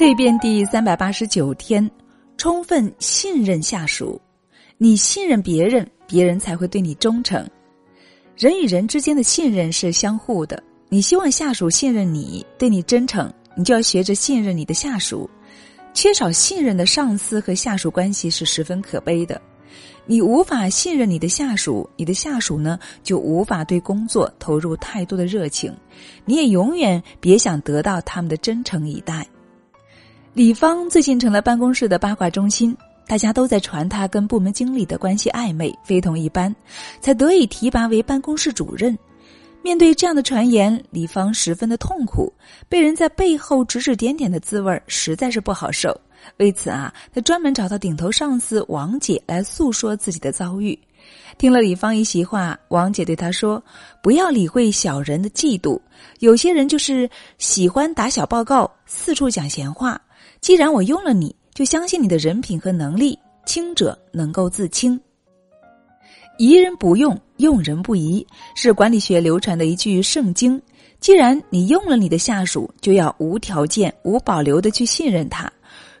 蜕变第三百八十九天，充分信任下属。你信任别人，别人才会对你忠诚。人与人之间的信任是相互的。你希望下属信任你，对你真诚，你就要学着信任你的下属。缺少信任的上司和下属关系是十分可悲的。你无法信任你的下属，你的下属呢就无法对工作投入太多的热情，你也永远别想得到他们的真诚以待。李芳最近成了办公室的八卦中心，大家都在传她跟部门经理的关系暧昧，非同一般，才得以提拔为办公室主任。面对这样的传言，李芳十分的痛苦，被人在背后指指点点的滋味实在是不好受。为此啊，他专门找到顶头上司王姐来诉说自己的遭遇。听了李芳一席话，王姐对他说：“不要理会小人的嫉妒，有些人就是喜欢打小报告，四处讲闲话。”既然我用了你，就相信你的人品和能力。清者能够自清，疑人不用，用人不疑，是管理学流传的一句圣经。既然你用了你的下属，就要无条件、无保留的去信任他。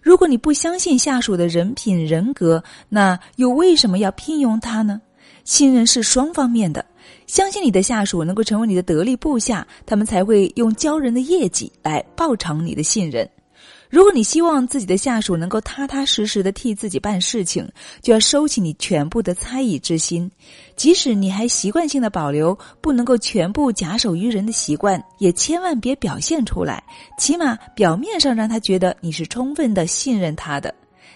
如果你不相信下属的人品人格，那又为什么要聘用他呢？信任是双方面的，相信你的下属能够成为你的得力部下，他们才会用骄人的业绩来报偿你的信任。如果你希望自己的下属能够踏踏实实的替自己办事情，就要收起你全部的猜疑之心。即使你还习惯性的保留不能够全部假手于人的习惯，也千万别表现出来。起码表面上让他觉得你是充分的信任他的。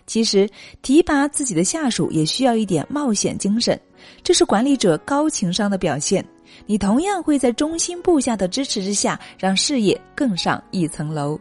其实提拔自己的下属也需要一点冒险精神，这是管理者高情商的表现。你同样会在忠心部下的支持之下，让事业更上一层楼。